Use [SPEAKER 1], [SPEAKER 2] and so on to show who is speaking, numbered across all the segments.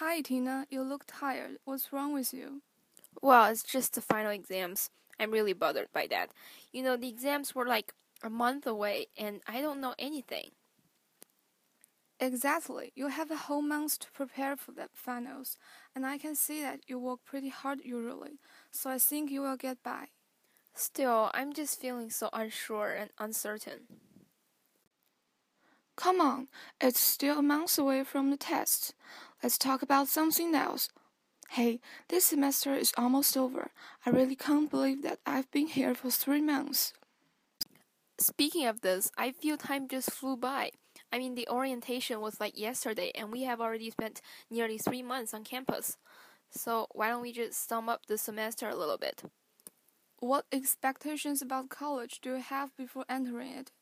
[SPEAKER 1] Hi, Tina. You look tired. What's wrong with you?
[SPEAKER 2] Well, it's just the final exams. I'm really bothered by that. You know, the exams were like a month away, and I don't know anything.
[SPEAKER 1] Exactly. You have a whole month to prepare for the finals, and I can see that you work pretty hard usually, so I think you will get by.
[SPEAKER 2] Still, I'm just feeling so unsure and uncertain.
[SPEAKER 1] Come on, it's still a month away from the test. Let's talk about something else. Hey, this semester is almost over. I really can't believe that I've been here for three months.
[SPEAKER 2] Speaking of this, I feel time just flew by. I mean, the orientation was like yesterday, and we have already spent nearly three months on campus. So, why don't we just sum up the semester a little bit?
[SPEAKER 1] What expectations about college do you have before entering it?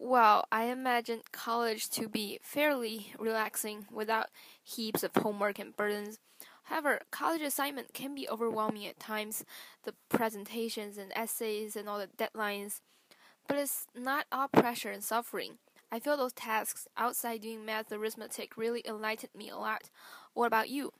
[SPEAKER 2] Well, I imagine college to be fairly relaxing without heaps of homework and burdens. However, college assignment can be overwhelming at times, the presentations and essays and all the deadlines. But it's not all pressure and suffering. I feel those tasks outside doing math arithmetic really enlightened me a lot. What about you?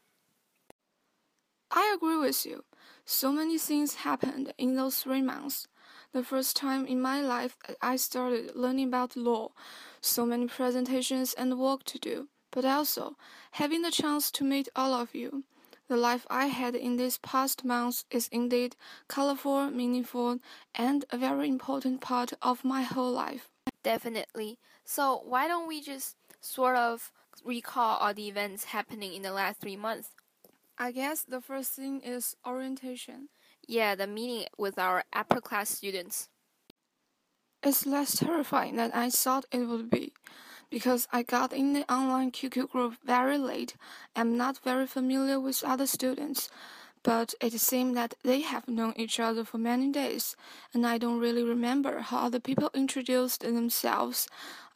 [SPEAKER 1] I agree with you. So many things happened in those three months. The first time in my life I started learning about law, so many presentations and work to do, but also having the chance to meet all of you. The life I had in these past months is indeed colorful, meaningful, and a very important part of my whole life.
[SPEAKER 2] Definitely. So, why don't we just sort of recall all the events happening in the last three months?
[SPEAKER 1] I guess the first thing is orientation.
[SPEAKER 2] Yeah, the meeting with our upper class students.
[SPEAKER 1] It's less terrifying than I thought it would be, because I got in the online QQ group very late. I'm not very familiar with other students, but it seemed that they have known each other for many days, and I don't really remember how other people introduced themselves.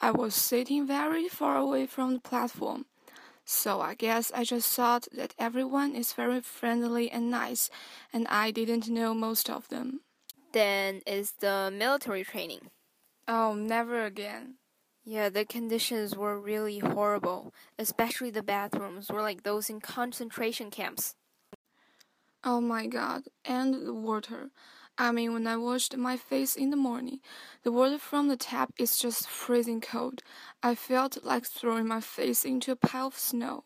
[SPEAKER 1] I was sitting very far away from the platform. So I guess I just thought that everyone is very friendly and nice, and I didn't know most of them.
[SPEAKER 2] Then is the military training.
[SPEAKER 1] Oh, never again.
[SPEAKER 2] Yeah, the conditions were really horrible, especially the bathrooms were like those in concentration camps.
[SPEAKER 1] Oh my god, and the water. I mean, when I washed my face in the morning, the water from the tap is just freezing cold. I felt like throwing my face into a pile of snow.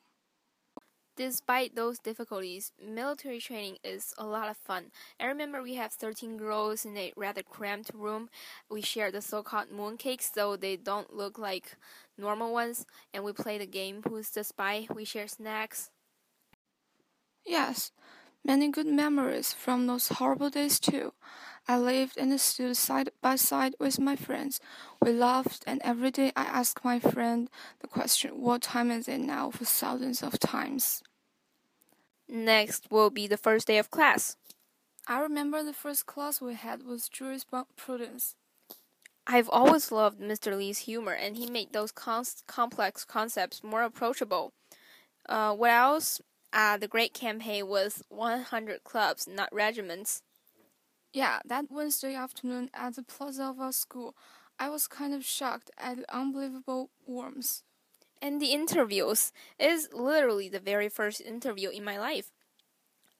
[SPEAKER 2] Despite those difficulties, military training is a lot of fun. I remember we have 13 girls in a rather cramped room. We share the so called mooncakes, though they don't look like normal ones, and we play the game Who's the Spy? We share snacks.
[SPEAKER 1] Yes, many good memories from those horrible days too. I lived and stood side by side with my friends. We laughed, and every day I asked my friend the question, What time is it now? for thousands of times.
[SPEAKER 2] Next will be the first day of class.
[SPEAKER 1] I remember the first class we had was jurisprudence.
[SPEAKER 2] I've always loved Mr. Lee's humor, and he made those complex concepts more approachable. Uh, what else? Uh, the great campaign was 100 clubs, not regiments.
[SPEAKER 1] Yeah, that Wednesday afternoon at the plaza of our school, I was kind of shocked at the unbelievable warmth.
[SPEAKER 2] And the interviews is literally the very first interview in my life.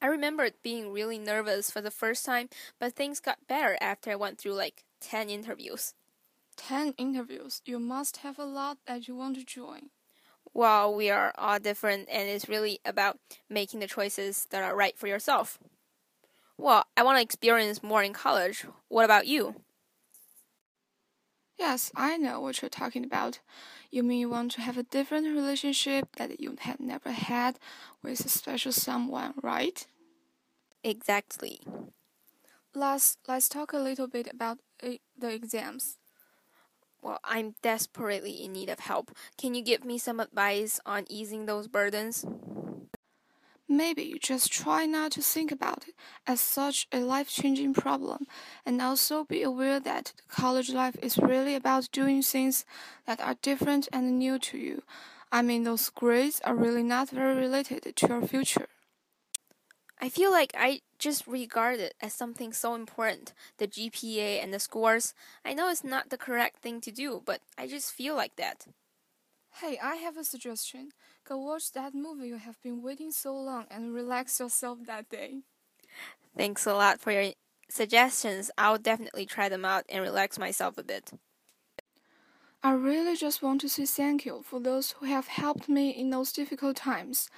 [SPEAKER 2] I remember being really nervous for the first time, but things got better after I went through like 10 interviews.
[SPEAKER 1] 10 interviews? You must have a lot that you want to join.
[SPEAKER 2] Well, we are all different, and it's really about making the choices that are right for yourself. Well, I want to experience more in college. What about you?
[SPEAKER 1] Yes, I know what you're talking about. You mean you want to have a different relationship that you had never had with a special someone, right?
[SPEAKER 2] Exactly.
[SPEAKER 1] Let's let's talk a little bit about uh, the exams.
[SPEAKER 2] Well, I'm desperately in need of help. Can you give me some advice on easing those burdens?
[SPEAKER 1] Maybe just try not to think about it as such a life changing problem, and also be aware that college life is really about doing things that are different and new to you. I mean, those grades are really not very related to your future.
[SPEAKER 2] I feel like I just regard it as something so important the GPA and the scores. I know it's not the correct thing to do, but I just feel like that.
[SPEAKER 1] Hey, I have a suggestion. Go watch that movie you have been waiting so long and relax yourself that day.
[SPEAKER 2] Thanks a lot for your suggestions. I'll definitely try them out and relax myself a bit.
[SPEAKER 1] I really just want to say thank you for those who have helped me in those difficult times.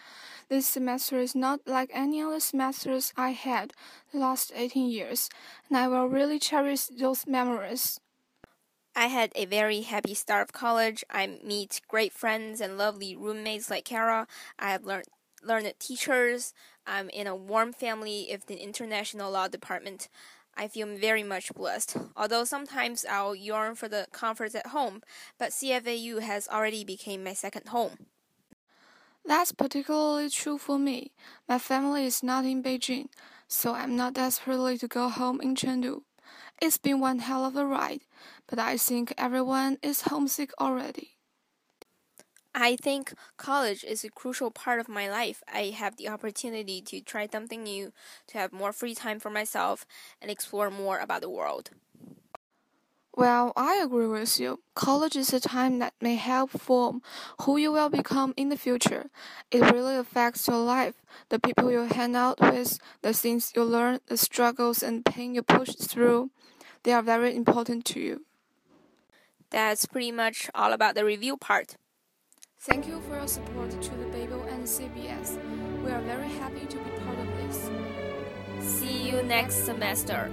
[SPEAKER 1] This semester is not like any other semesters I had the last 18 years, and I will really cherish those memories.
[SPEAKER 2] I had a very happy start of college. I meet great friends and lovely roommates like Kara. I have learned learned teachers. I'm in a warm family of the international law department. I feel very much blessed. Although sometimes I'll yearn for the comforts at home, but CFAU has already become my second home.
[SPEAKER 1] That's particularly true for me. My family is not in Beijing, so I'm not desperately to go home in Chengdu. It's been one hell of a ride, but I think everyone is homesick already.
[SPEAKER 2] I think college is a crucial part of my life. I have the opportunity to try something new, to have more free time for myself, and explore more about the world.
[SPEAKER 1] Well, I agree with you. College is a time that may help form who you will become in the future. It really affects your life, the people you hang out with, the things you learn, the struggles and pain you push through. They are very important to you.
[SPEAKER 2] That's pretty much all about the review part.
[SPEAKER 1] Thank you for your support to the Babel and CBS. We are very happy to be part of this.
[SPEAKER 2] See you next semester.